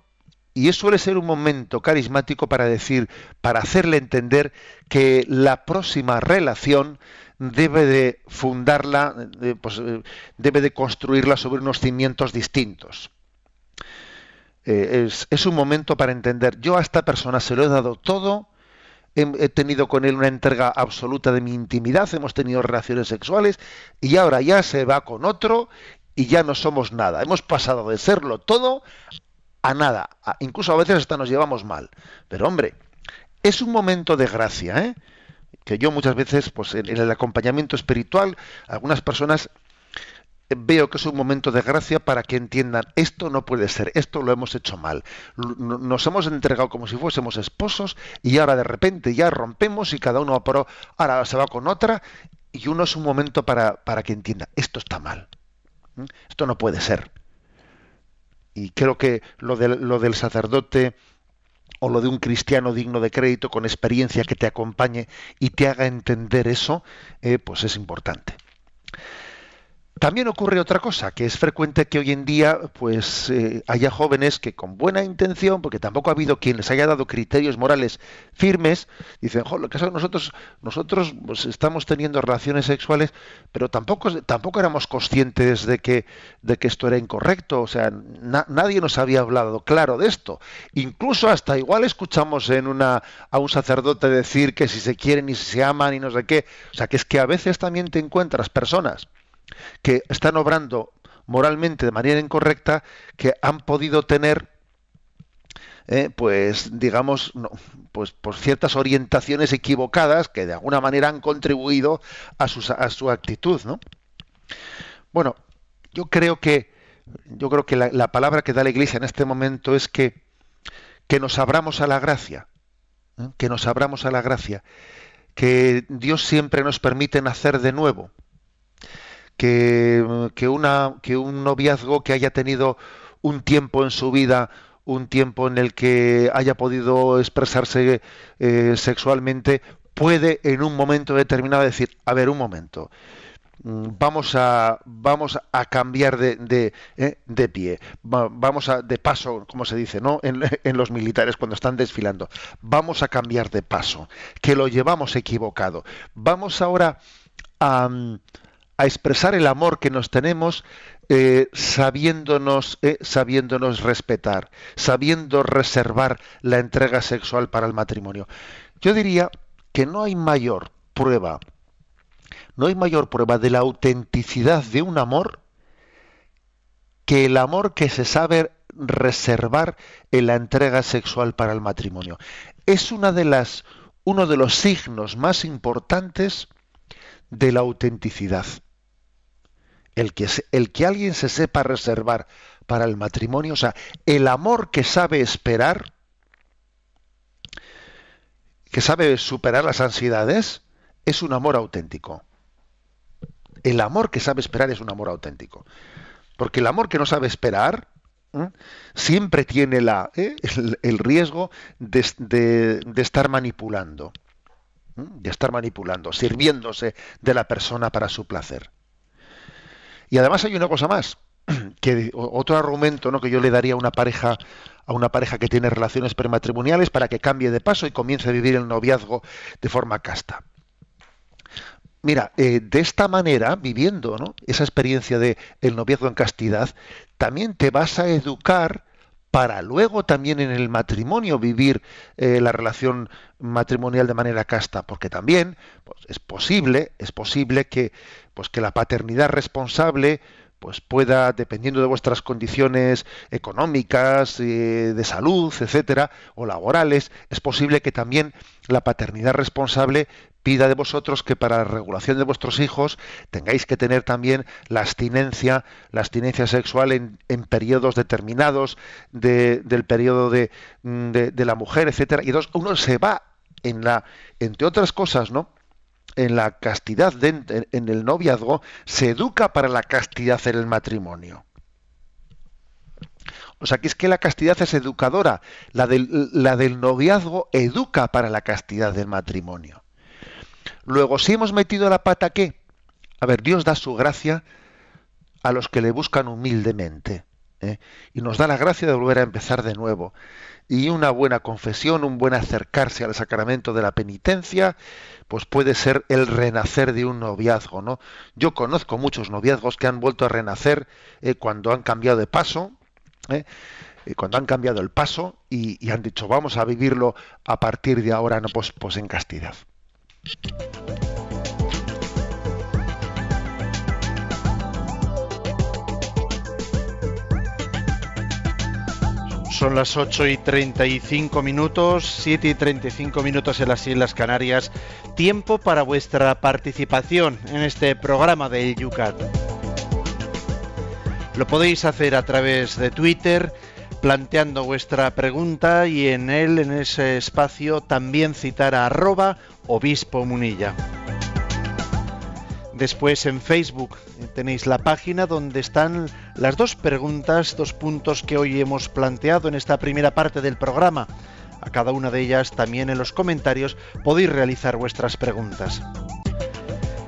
y eso suele ser un momento carismático para decir, para hacerle entender que la próxima relación debe de fundarla, pues, eh, debe de construirla sobre unos cimientos distintos. Eh, es, un momento para entender, yo a esta persona se lo he dado todo, he, tenido con él una entrega absoluta de mi intimidad, hemos tenido relaciones sexuales y ahora ya se va con otro y ya no somos nada. Hemos pasado de serlo todo a nada. incluso a veces hasta nos llevamos mal. Pero hombre, es un momento de gracia, ¿eh? que yo muchas veces, pues en, el acompañamiento espiritual, algunas personas veo que es un momento de gracia para que entiendan esto no puede ser, esto lo hemos hecho mal. Nos hemos entregado como si fuésemos esposos y ahora de repente ya rompemos y cada uno pro, ahora se va con otra y uno es un momento para, para que entienda esto está mal. Esto no puede ser. Y creo que lo, lo del sacerdote o lo de un cristiano digno de crédito con experiencia que te acompañe y te haga entender eso, eh, pues es importante. También ocurre otra cosa, que es frecuente que hoy en día pues eh, haya jóvenes que con buena intención, porque tampoco ha habido quien les haya dado criterios morales firmes, dicen, lo que nosotros nosotros pues, estamos teniendo relaciones sexuales, pero tampoco tampoco éramos conscientes de que de que esto era incorrecto, o sea, nadie nos había hablado claro de esto. Incluso hasta igual escuchamos en una a un sacerdote decir que si se quieren y si se aman y no sé qué, o sea, que es que a veces también te encuentras personas que están obrando moralmente de manera incorrecta, que han podido tener eh, pues digamos pues por ciertas orientaciones equivocadas que de alguna manera han contribuido a su, a su actitud ¿no? bueno yo creo que yo creo que la, palabra que da la iglesia en este momento es que que nos abramos a la gracia ¿eh? que nos abramos a la gracia que Dios siempre nos permite nacer de nuevo que, una, que un noviazgo que haya tenido un tiempo en su vida, un tiempo en el que haya podido expresarse eh, sexualmente, puede en un momento determinado decir, a ver, un momento, mm, vamos a vamos a cambiar de, de, eh, de pie vamos a de paso como se dice no en, en, los militares cuando están desfilando vamos a cambiar de paso que lo llevamos equivocado vamos ahora a, a expresar el amor que nos tenemos eh, sabiéndonos, eh, sabiéndonos respetar, sabiendo reservar la entrega sexual para el matrimonio. Yo diría que no hay mayor prueba, no hay mayor prueba de la autenticidad de un amor que el amor que se sabe reservar en la entrega sexual para el matrimonio. Es una de las, uno de los signos más importantes de la autenticidad. El que, el que alguien se sepa reservar para el matrimonio, o sea, el amor que sabe esperar, que sabe superar las ansiedades, es un amor auténtico. El amor que sabe esperar es un amor auténtico. Porque el amor que no sabe esperar siempre tiene la, ¿eh? el, riesgo de, de estar manipulando de estar manipulando, sirviéndose de la persona para su placer. Y además hay una cosa más, que otro argumento ¿no? que yo le daría a una pareja a una pareja que tiene relaciones prematrimoniales para que cambie de paso y comience a vivir el noviazgo de forma casta. Mira, eh, de esta manera, viviendo ¿no? esa experiencia de el noviazgo en castidad, también te vas a educar para luego también en el matrimonio vivir eh, la relación matrimonial de manera casta, porque también pues, es posible, es posible que, pues, que la paternidad responsable pues pueda, dependiendo de vuestras condiciones económicas, eh, de salud, etcétera, o laborales, es posible que también la paternidad responsable pida de vosotros que para la regulación de vuestros hijos tengáis que tener también la abstinencia, la abstinencia sexual en, periodos determinados del periodo de, de, la mujer, etcétera. Y entonces uno se va en la, entre otras cosas, ¿no? En la castidad, en el noviazgo, se educa para la castidad en el matrimonio. O sea, que es que la castidad es educadora. La del, la del noviazgo educa para la castidad del matrimonio. Luego, si hemos metido la pata, ¿qué? A ver, Dios da su gracia a los que le buscan humildemente. ¿Eh? y nos da la gracia de volver a empezar de nuevo. Y una buena confesión, un buen acercarse al sacramento de la penitencia, pues puede ser el renacer de un noviazgo, ¿no? Yo conozco muchos noviazgos que han vuelto a renacer eh, cuando han cambiado de paso, ¿eh? cuando han cambiado el paso y, han dicho vamos a vivirlo a partir de ahora, no pues, pues en castidad. Son las 8 y 35 minutos, 7 y 35 minutos en las Islas Canarias. Tiempo para vuestra participación en este programa del Yucat. Lo podéis hacer a través de Twitter planteando vuestra pregunta y en él, en ese espacio, también citar a arroba obispo munilla. Después en Facebook tenéis la página donde están las dos preguntas, dos puntos que hoy hemos planteado en esta primera parte del programa. A cada una de ellas también en los comentarios podéis realizar vuestras preguntas.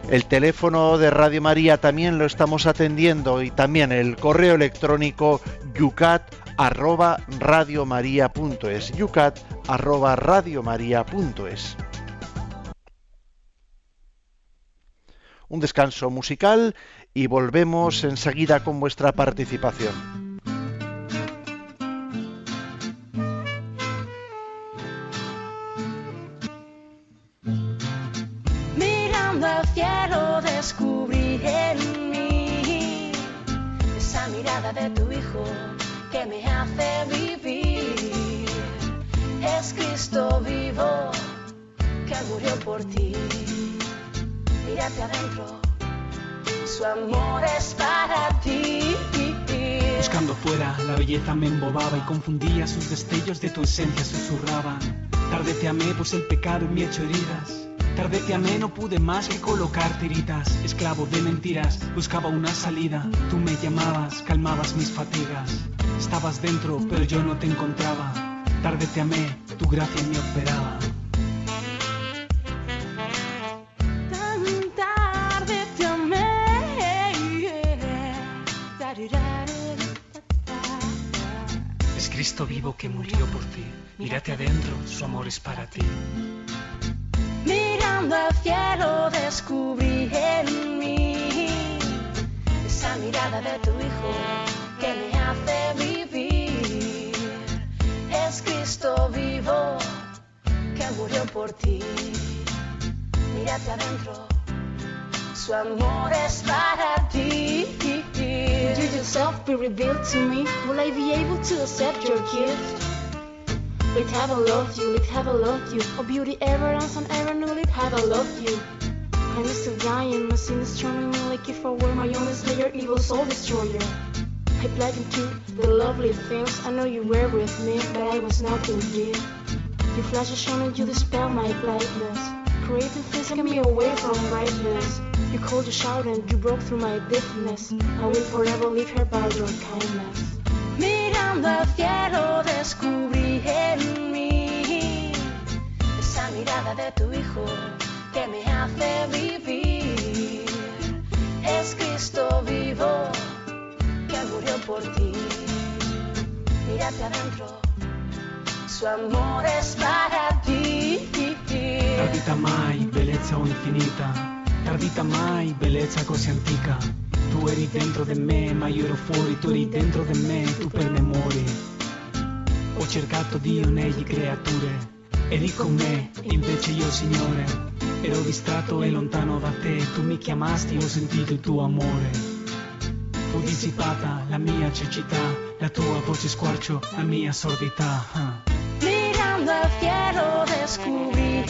El teléfono de Radio María también lo estamos atendiendo y también el correo electrónico yucat arroba radiomaria.es yucat un descanso musical y volvemos enseguida con vuestra participación. Mirando al cielo descubrí en mí esa mirada de tu hijo que me hace vivir. Es Cristo vivo que murió por ti mírate adentro, su amor es para ti. Buscando fuera, la belleza me embobaba y confundía sus destellos de tu esencia, susurraban. Tarde te amé, pues el pecado me hecho heridas. Tarde te amé, no pude más que colocar tiritas. Esclavo de mentiras, buscaba una salida. Tú me llamabas, calmabas mis fatigas. Estabas dentro, pero yo no te encontraba. Tarde te amé, tu gracia me operaba. Cristo vivo que murió por ti. Mírate adentro, su amor es para ti. Mirando al cielo descubrí en mí esa mirada de tu Hijo que me hace vivir. Es Cristo vivo que murió por ti. Mírate adentro, su amor es para ti. Yourself be revealed to me? Will I be able to accept your gift? Let heaven love you, let heaven love you. Oh beauty ever and sun ever knew, let heaven love you. I'm still dying, my sin is charming me like if I were my own slayer, evil soul destroyer. I played into the lovely things, I know you were with me, but I was not with you. Your flash is shining, you dispel my blindness. Creating things get me away from brightness. You called, you shouted, and you broke through my deafness. I will forever live here by your kindness. Mirando al cielo descubrí en mí esa mirada de tu hijo que me hace vivir. Es Cristo vivo que murió por ti. Mírate adentro, su amor es para ti. Perdita mai, bellezza o infinita Tardita mai, bellezza così antica. Tu eri dentro di me, ma io ero fuori, tu eri dentro di me, tu per me muori. Ho cercato Dio negli creature, eri con me, invece io Signore. Ero distratto e lontano da te, tu mi chiamasti, ho sentito il tuo amore. Fu dissipata la mia cecità, la tua voce squarcio, la mia sordità. Uh. Mirando al cielo descubrí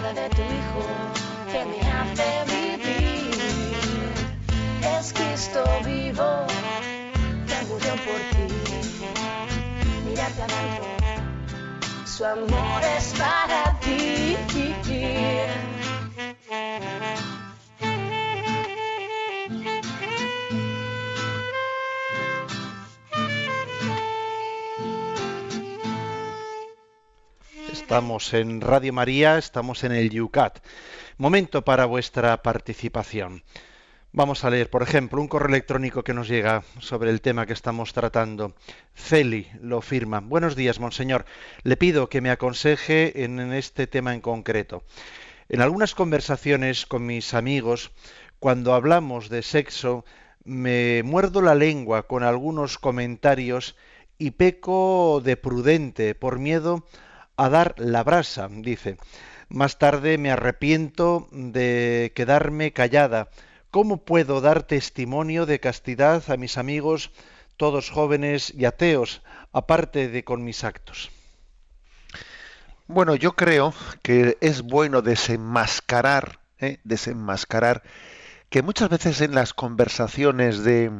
mirada de tu Hijo que me hace vivir. Es Cristo vivo que murió por ti. Mírate adentro, su amor es para ti. Estamos en Radio María, estamos en el Yucat. Momento para vuestra participación. Vamos a leer, por ejemplo, un correo electrónico que nos llega sobre el tema que estamos tratando. Celi lo firma. Buenos días, monseñor. Le pido que me aconseje en este tema en concreto. En algunas conversaciones con mis amigos, cuando hablamos de sexo, me muerdo la lengua con algunos comentarios y peco de prudente por miedo a dar la brasa, dice. Más tarde me arrepiento de quedarme callada ¿Cómo puedo dar testimonio de castidad a mis amigos, todos jóvenes y ateos, aparte de con mis actos? Bueno, yo creo que es bueno desenmascarar, ¿eh? desenmascarar que muchas veces en las conversaciones de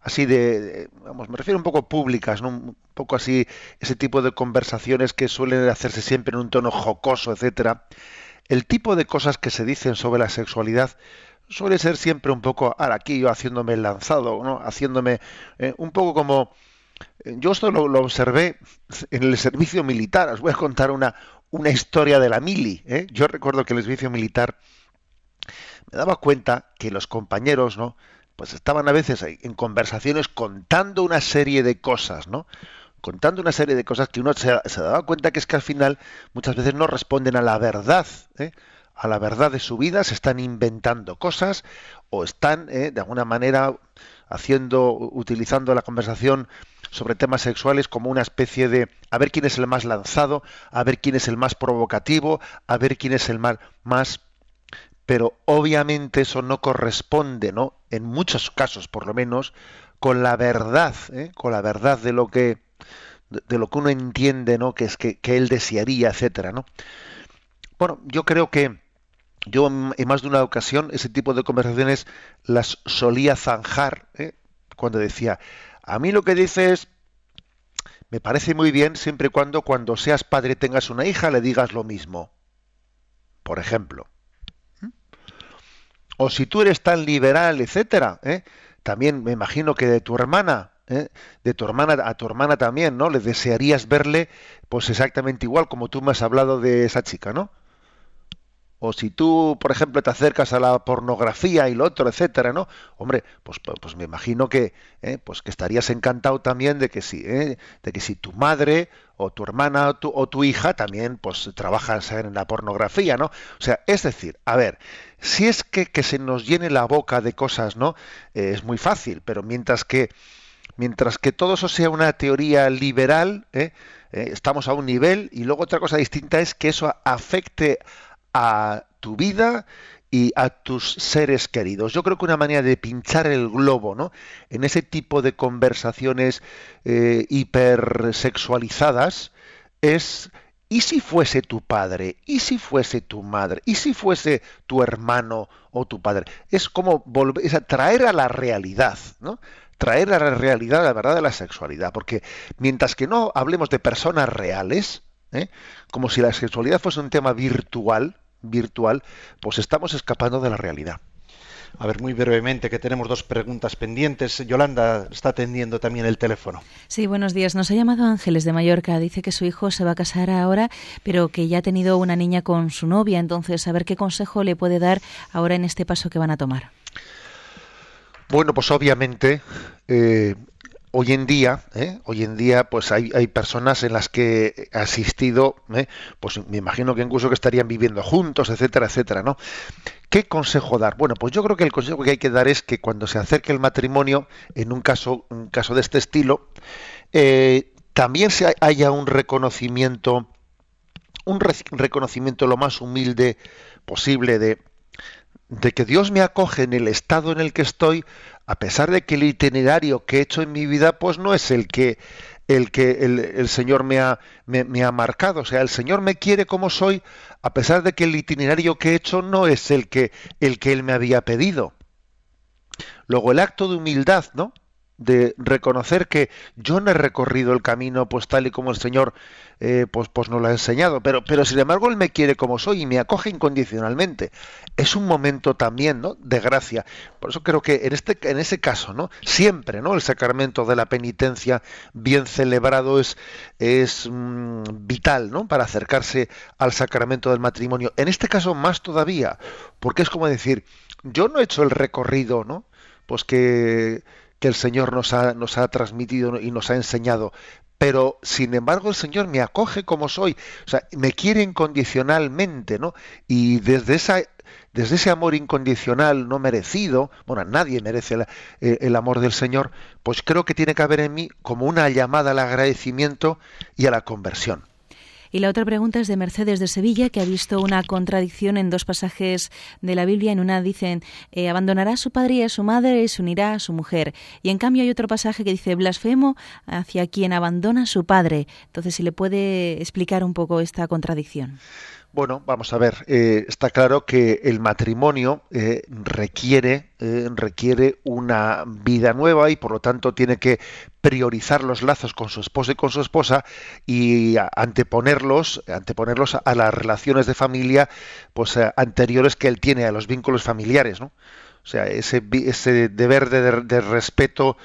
así de, vamos, me refiero un poco públicas, ¿no? un poco así ese tipo de conversaciones que suelen hacerse siempre en un tono jocoso, etcétera. El tipo de cosas que se dicen sobre la sexualidad suele ser siempre un poco, ahora aquí yo haciéndome el lanzado, ¿no? haciéndome eh, un poco como... Eh, yo esto lo, observé en el servicio militar. Os voy a contar una, una historia de la mili. ¿eh? Yo recuerdo que el servicio militar me daba cuenta que los compañeros, ¿no? Pues estaban a veces en conversaciones contando una serie de cosas, ¿no? Contando una serie de cosas que uno se, se daba cuenta que es que al final muchas veces no responden a la verdad. ¿eh? a la verdad de su vida, se están inventando cosas o están eh, de alguna manera haciendo, utilizando la conversación sobre temas sexuales como una especie de a ver quién es el más lanzado, a ver quién es el más provocativo, a ver quién es el más, más pero obviamente eso no corresponde, ¿no? En muchos casos, por lo menos, con la verdad, ¿eh? con la verdad de lo que de, lo que uno entiende, ¿no? Que es que, que él desearía, etcétera, ¿no? Bueno, yo creo que yo en más de una ocasión ese tipo de conversaciones las solía zanjar ¿eh? cuando decía, a mí lo que dices me parece muy bien siempre y cuando cuando seas padre tengas una hija le digas lo mismo. Por ejemplo. O si tú eres tan liberal, etcétera, ¿eh? también me imagino que de tu hermana, ¿eh? de tu hermana a tu hermana también, ¿no? Le desearías verle pues exactamente igual como tú me has hablado de esa chica, ¿no? O si tú, por ejemplo, te acercas a la pornografía y lo otro, etcétera, ¿no? Hombre, pues, pues, pues me imagino que, eh, pues que estarías encantado también de que si, eh, de que si tu madre o tu hermana o tu, hija también, pues trabajas en la pornografía, ¿no? O sea, es decir, a ver, si es que, que se nos llene la boca de cosas, ¿no? Eh, es muy fácil, pero mientras que, mientras que todo eso sea una teoría liberal, estamos a un nivel y luego otra cosa distinta es que eso afecte a tu vida y a tus seres queridos. Yo creo que una manera de pinchar el globo, ¿no? En ese tipo de conversaciones eh, hipersexualizadas es ¿y si fuese tu padre? ¿Y si fuese tu madre? ¿Y si fuese tu hermano o tu padre? Es como volver, es traer a la realidad, ¿no? Traer a la realidad la verdad de la sexualidad, porque mientras que no hablemos de personas reales, ¿eh? como si la sexualidad fuese un tema virtual, virtual, pues estamos escapando de la realidad. A ver, muy brevemente, que tenemos dos preguntas pendientes. Yolanda está atendiendo también el teléfono. Sí, buenos días. Nos ha llamado Ángeles de Mallorca. Dice que su hijo se va a casar ahora, pero que ya ha tenido una niña con su novia. Entonces, a ver qué consejo le puede dar ahora en este paso que van a tomar. Bueno, pues obviamente eh, hoy en día, ¿eh? hoy en día, pues hay, hay, personas en las que he asistido, ¿eh? pues me imagino que incluso que estarían viviendo juntos, etcétera, etcétera, ¿no? ¿Qué consejo dar? Bueno, pues yo creo que el consejo que hay que dar es que cuando se acerque el matrimonio, en un caso, un caso de este estilo, eh, también se haya un reconocimiento, un reconocimiento lo más humilde posible de, de que Dios me acoge en el estado en el que estoy a pesar de que el itinerario que he hecho en mi vida pues no es el que el que el, Señor me ha, me, ha marcado. O sea, el Señor me quiere como soy, a pesar de que el itinerario que he hecho no es el que, el que Él me había pedido. Luego el acto de humildad, ¿no? De reconocer que yo no he recorrido el camino pues tal y como el Señor eh, pues, pues nos lo ha enseñado, pero, pero sin embargo Él me quiere como soy y me acoge incondicionalmente. Es un momento también ¿no? de gracia. Por eso creo que en, este, en ese caso, ¿no? siempre ¿no? el sacramento de la penitencia bien celebrado es, es mm, vital ¿no? para acercarse al sacramento del matrimonio. En este caso más todavía, porque es como decir, yo no he hecho el recorrido, ¿no? Pues que que el Señor nos ha, nos ha transmitido y nos ha enseñado. Pero, sin embargo, el Señor me acoge como soy, o sea, me quiere incondicionalmente, ¿no? Y desde esa desde ese amor incondicional, no merecido, bueno, nadie merece el, el, amor del Señor, pues creo que tiene que haber en mí como una llamada al agradecimiento y a la conversión. Y la otra pregunta es de Mercedes de Sevilla, que ha visto una contradicción en dos pasajes de la Biblia. En una dicen, eh, abandonará a su padre y a su madre y se unirá a su mujer. Y en cambio hay otro pasaje que dice, blasfemo hacia quien abandona a su padre. Entonces, si le puede explicar un poco esta contradicción. Bueno, vamos a ver. Eh, está claro que el matrimonio eh, requiere eh, requiere una vida nueva y por lo tanto tiene que priorizar los lazos con su esposo y con su esposa y anteponerlos anteponerlos a, las relaciones de familia pues anteriores que él tiene a los vínculos familiares, ¿no? O sea, ese, ese deber de, de respeto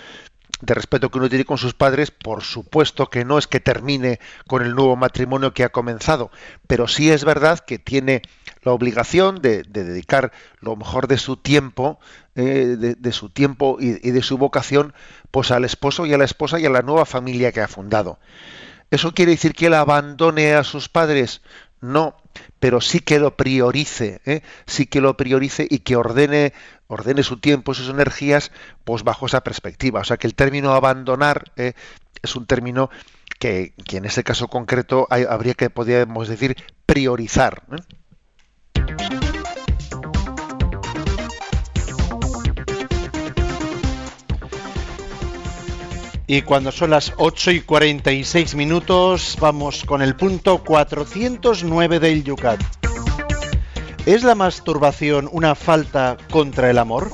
de respeto que uno tiene con sus padres, por supuesto que no es que termine con el nuevo matrimonio que ha comenzado, pero sí es verdad que tiene la obligación de, dedicar lo mejor de su tiempo, eh, de, su tiempo y, y, de su vocación, pues al esposo y a la esposa y a la nueva familia que ha fundado. ¿Eso quiere decir que él abandone a sus padres? No, pero sí que lo priorice, ¿eh? sí que lo priorice y que ordene, ordene su tiempo, sus energías, pues bajo esa perspectiva. O sea que el término abandonar ¿eh? es un término que, que, en ese caso concreto habría que, podríamos decir, priorizar. ¿eh? Y cuando son las 8 y 46 minutos, vamos con el punto 409 del Yucat. ¿Es la masturbación una falta contra el amor?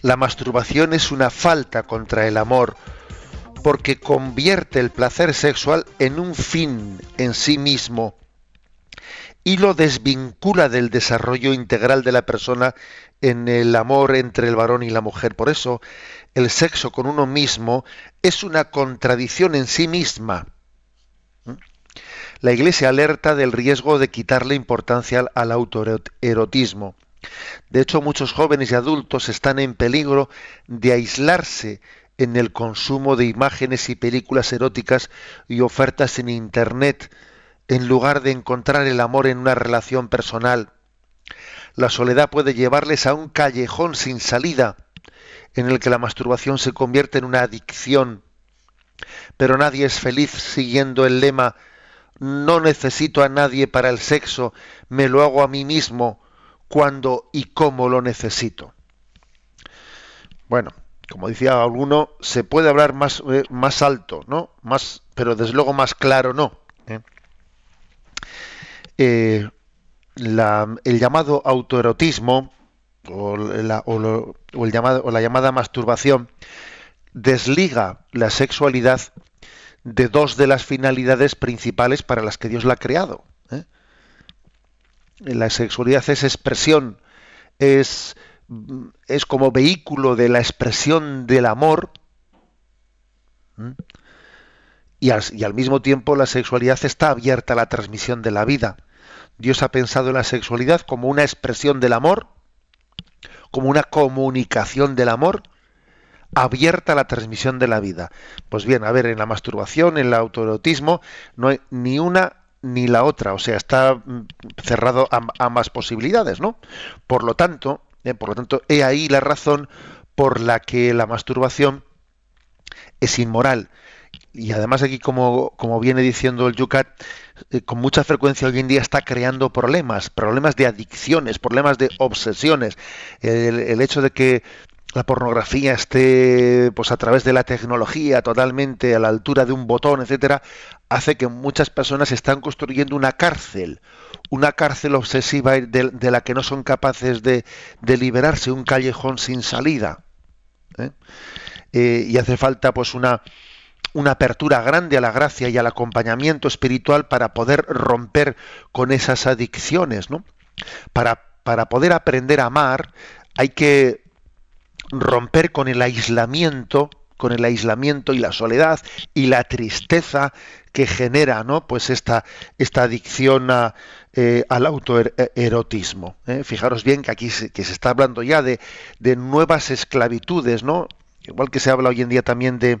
La masturbación es una falta contra el amor porque convierte el placer sexual en un fin en sí mismo y lo desvincula del desarrollo integral de la persona en el amor entre el varón y la mujer. Por eso, el sexo con uno mismo es una contradicción en sí misma. ¿Mm? La Iglesia alerta del riesgo de quitarle importancia al autoerotismo. De hecho, muchos jóvenes y adultos están en peligro de aislarse en el consumo de imágenes y películas eróticas y ofertas en Internet, en lugar de encontrar el amor en una relación personal. La soledad puede llevarles a un callejón sin salida, en el que la masturbación se convierte en una adicción. Pero nadie es feliz siguiendo el lema no necesito a nadie para el sexo, me lo hago a mí mismo cuando y cómo lo necesito. Bueno, como decía alguno, se puede hablar más, eh, más alto, ¿no? Más, pero desde luego más claro no. ¿eh? Eh, el llamado autoerotismo o la, el llamado, o la llamada masturbación desliga la sexualidad de dos de las finalidades principales para las que Dios la ha creado. ¿eh? La sexualidad es expresión, es, es como vehículo de la expresión del amor. Al, y al mismo tiempo la sexualidad está abierta a la transmisión de la vida. Dios ha pensado en la sexualidad como una expresión del amor, como una comunicación del amor, abierta a la transmisión de la vida. Pues bien, a ver, en la masturbación, en el autoerotismo, no hay ni una ni la otra, o sea, está mm, cerrado ambas posibilidades, ¿no? Por lo tanto, eh, por lo tanto, he ahí la razón por la que la masturbación es inmoral. Y además aquí, como, viene diciendo el Yucat, eh, con mucha frecuencia hoy en día está creando problemas, problemas de adicciones, problemas de obsesiones. El, hecho de que la pornografía esté pues a través de la tecnología totalmente a la altura de un botón, etcétera, hace que muchas personas están construyendo una cárcel, una cárcel obsesiva de, la que no son capaces de, liberarse, un callejón sin salida. ¿eh? Eh, y hace falta pues una, una apertura grande a la gracia y al acompañamiento espiritual para poder romper con esas adicciones, ¿no? Para, para poder aprender a amar hay que romper con el aislamiento, con el aislamiento y la soledad y la tristeza que genera, ¿no? Pues esta, esta adicción eh, al autoerotismo. ¿eh? Fijaros bien que aquí se, que se está hablando ya de, de nuevas esclavitudes, ¿no? Igual que se habla hoy en día también de,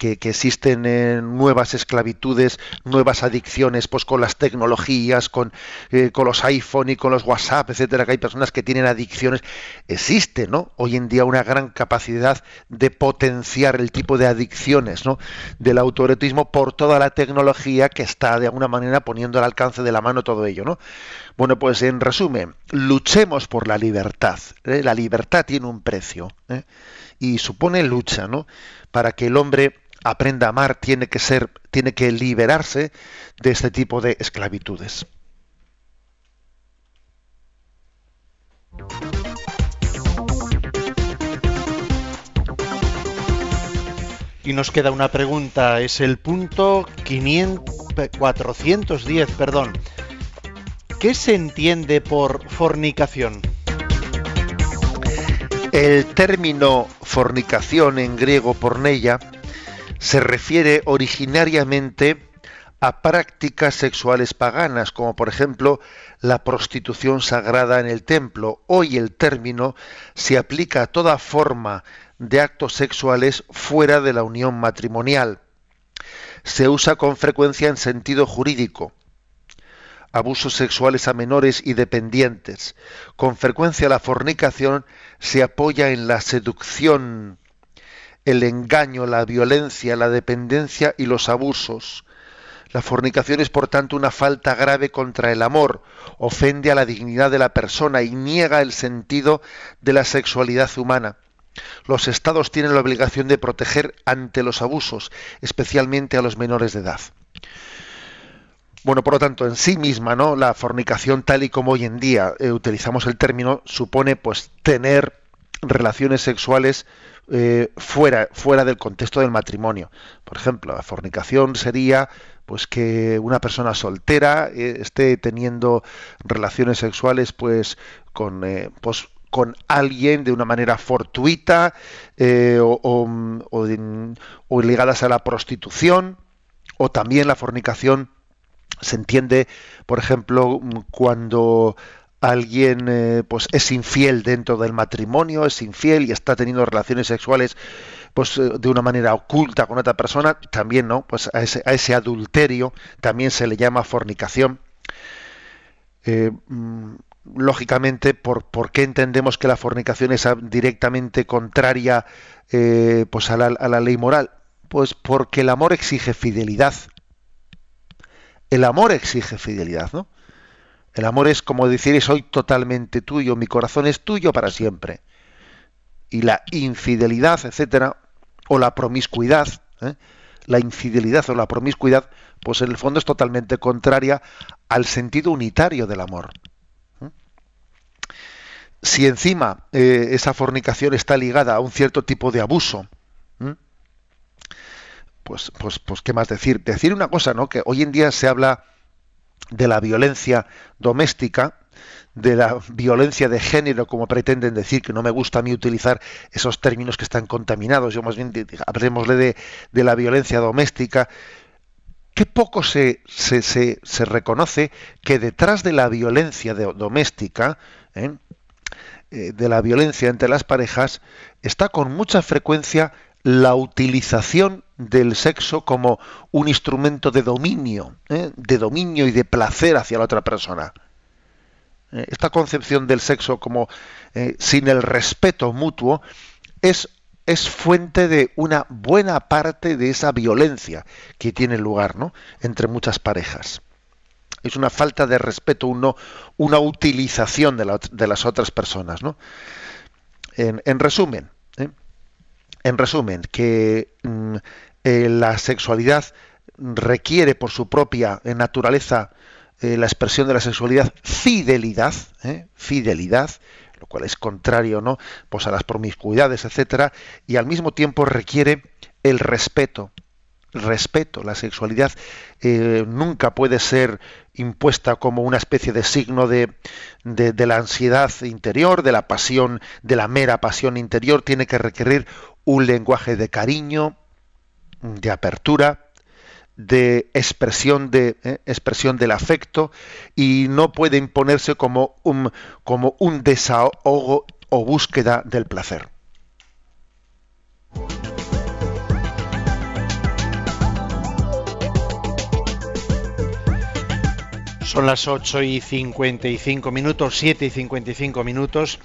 que, existen eh, nuevas esclavitudes, nuevas adicciones, pues con las tecnologías, con, eh, con los iPhone y con los WhatsApp, etcétera, que hay personas que tienen adicciones. Existe, ¿no? Hoy en día una gran capacidad de potenciar el tipo de adicciones, ¿no? Del autoerotismo por toda la tecnología que está de alguna manera poniendo al alcance de la mano todo ello, ¿no? Bueno, pues en resumen, luchemos por la libertad. ¿eh? La libertad tiene un precio y supone lucha, ¿no? Para que el hombre aprenda a amar tiene que ser, tiene que liberarse de este tipo de esclavitudes. Y nos queda una pregunta, es el punto 410, perdón. ¿Qué se entiende por fornicación? El término fornicación en griego porneia se refiere originariamente a prácticas sexuales paganas, como por ejemplo la prostitución sagrada en el templo. Hoy el término se aplica a toda forma de actos sexuales fuera de la unión matrimonial. Se usa con frecuencia en sentido jurídico abusos sexuales a menores y dependientes. Con frecuencia la fornicación se apoya en la seducción, el engaño, la violencia, la dependencia y los abusos. La fornicación es por tanto una falta grave contra el amor, ofende a la dignidad de la persona y niega el sentido de la sexualidad humana. Los estados tienen la obligación de proteger ante los abusos, especialmente a los menores de edad. Bueno, por lo tanto, en sí misma, ¿no? La fornicación, tal y como hoy en día eh, utilizamos el término, supone pues tener relaciones sexuales eh, fuera, fuera del contexto del matrimonio. Por ejemplo, la fornicación sería pues que una persona soltera eh, esté teniendo relaciones sexuales pues con pues, con alguien de una manera fortuita o, o ligadas a la prostitución o también la fornicación se entiende, por ejemplo, cuando alguien eh, pues es infiel dentro del matrimonio, es infiel y está teniendo relaciones sexuales pues eh, de una manera oculta con otra persona, también no, pues a ese, a ese adulterio también se le llama fornicación. Eh, mm, lógicamente, ¿por, ¿por, qué entendemos que la fornicación es directamente contraria pues a la, a la ley moral? Pues porque el amor exige fidelidad. El amor exige fidelidad, ¿no? El amor es como decir, soy totalmente tuyo, mi corazón es tuyo para siempre. Y la infidelidad, etcétera, o la promiscuidad, ¿eh? la infidelidad o la promiscuidad, pues en el fondo es totalmente contraria al sentido unitario del amor. ¿eh? Si encima eh, esa fornicación está ligada a un cierto tipo de abuso, pues, pues, pues, ¿qué más decir? Decir una cosa, ¿no? Que hoy en día se habla de la violencia doméstica, de la violencia de género, como pretenden decir, que no me gusta a mí utilizar esos términos que están contaminados, yo más bien hablemosle de, de la violencia doméstica, qué poco se, se, se, reconoce que detrás de la violencia doméstica, ¿eh? Eh, de la violencia entre las parejas, está con mucha frecuencia la utilización del sexo como un instrumento de dominio, ¿eh? de dominio y de placer hacia la otra persona. Eh, esta concepción del sexo como eh, sin el respeto mutuo es, es fuente de una buena parte de esa violencia que tiene lugar ¿no? entre muchas parejas. Es una falta de respeto, uno, una utilización de, las otras personas. ¿no? En, resumen, en resumen, que mm, eh, la sexualidad requiere por su propia naturaleza la expresión de la sexualidad fidelidad, fidelidad, lo cual es contrario, ¿no? Pues a las promiscuidades, etcétera, y al mismo tiempo requiere el respeto, respeto. La sexualidad eh, nunca puede ser impuesta como una especie de signo de, de, la ansiedad interior, de la pasión, de la mera pasión interior. Tiene que requerir un lenguaje de cariño, de apertura, de expresión de eh, expresión del afecto y no puede imponerse como un como un desahogo o búsqueda del placer. Son las 8 y 55 minutos, 7 y 55 minutos.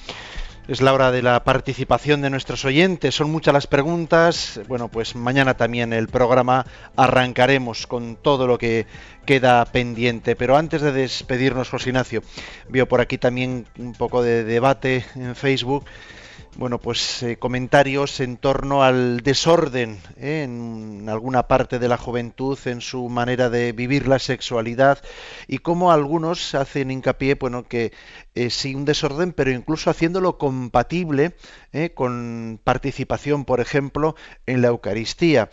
Es la hora de la participación de nuestros oyentes. Son muchas las preguntas. Bueno, pues mañana también el programa arrancaremos con todo lo que queda pendiente. Pero antes de despedirnos, José Ignacio, veo por aquí también un poco de debate en Facebook bueno, pues eh, comentarios en torno al desorden ¿eh? en alguna parte de la juventud, en su manera de vivir la sexualidad y cómo algunos hacen hincapié, bueno, que eh, sí un desorden, pero incluso haciéndolo compatible con participación, por ejemplo, en la Eucaristía.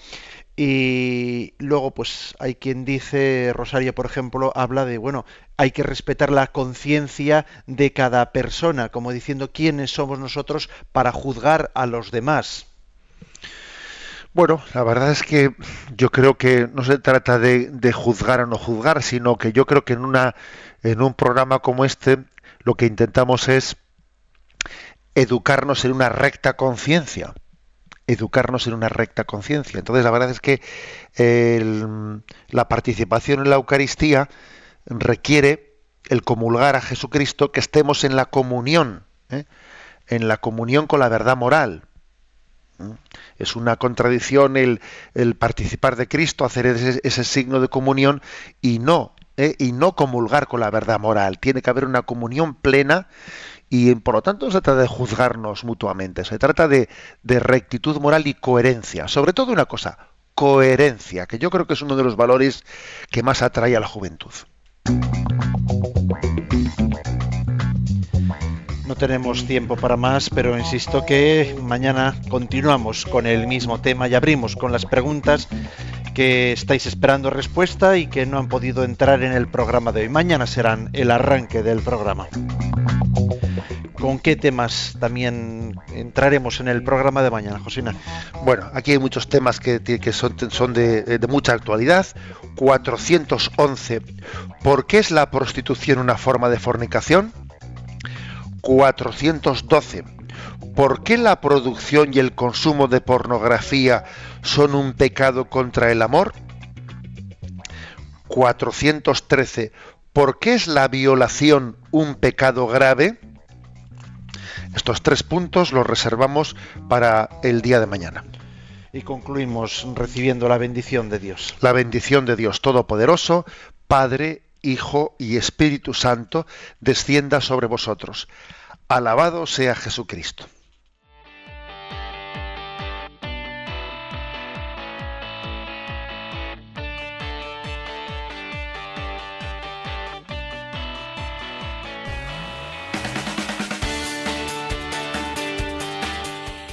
Y luego, pues hay quien dice, Rosario, por ejemplo, habla de, bueno, hay que respetar la conciencia de cada persona, como diciendo quiénes somos nosotros para juzgar a los demás. Bueno, la verdad es que yo creo que no se trata de, de, juzgar o no juzgar, sino que yo creo que en, una, en un programa como este lo que intentamos es educarnos en una recta conciencia educarnos en una recta conciencia. Entonces, la verdad es que la participación en la Eucaristía requiere el comulgar a Jesucristo, que estemos en la comunión, ¿eh? en la comunión con la verdad moral. ¿Mm? Es una contradicción el, participar de Cristo, hacer ese, signo de comunión y no, ¿eh? y no comulgar con la verdad moral. Tiene que haber una comunión plena y por lo tanto no se trata de juzgarnos mutuamente, se trata de, rectitud moral y coherencia. Sobre todo una cosa, coherencia, que yo creo que es uno de los valores que más atrae a la juventud. No tenemos tiempo para más, pero insisto que mañana continuamos con el mismo tema y abrimos con las preguntas que estáis esperando respuesta y que no han podido entrar en el programa de hoy. Mañana serán el arranque del programa con qué temas también entraremos en el programa de mañana, Josina. Bueno, aquí hay muchos temas que, son, de, mucha actualidad. 411. ¿Por qué es la prostitución una forma de fornicación? 412. ¿Por qué la producción y el consumo de pornografía son un pecado contra el amor? 413. ¿Por qué es la violación un pecado grave? Estos tres puntos los reservamos para el día de mañana. Y concluimos recibiendo la bendición de Dios. La bendición de Dios Todopoderoso, Padre, Hijo y Espíritu Santo, descienda sobre vosotros. Alabado sea Jesucristo.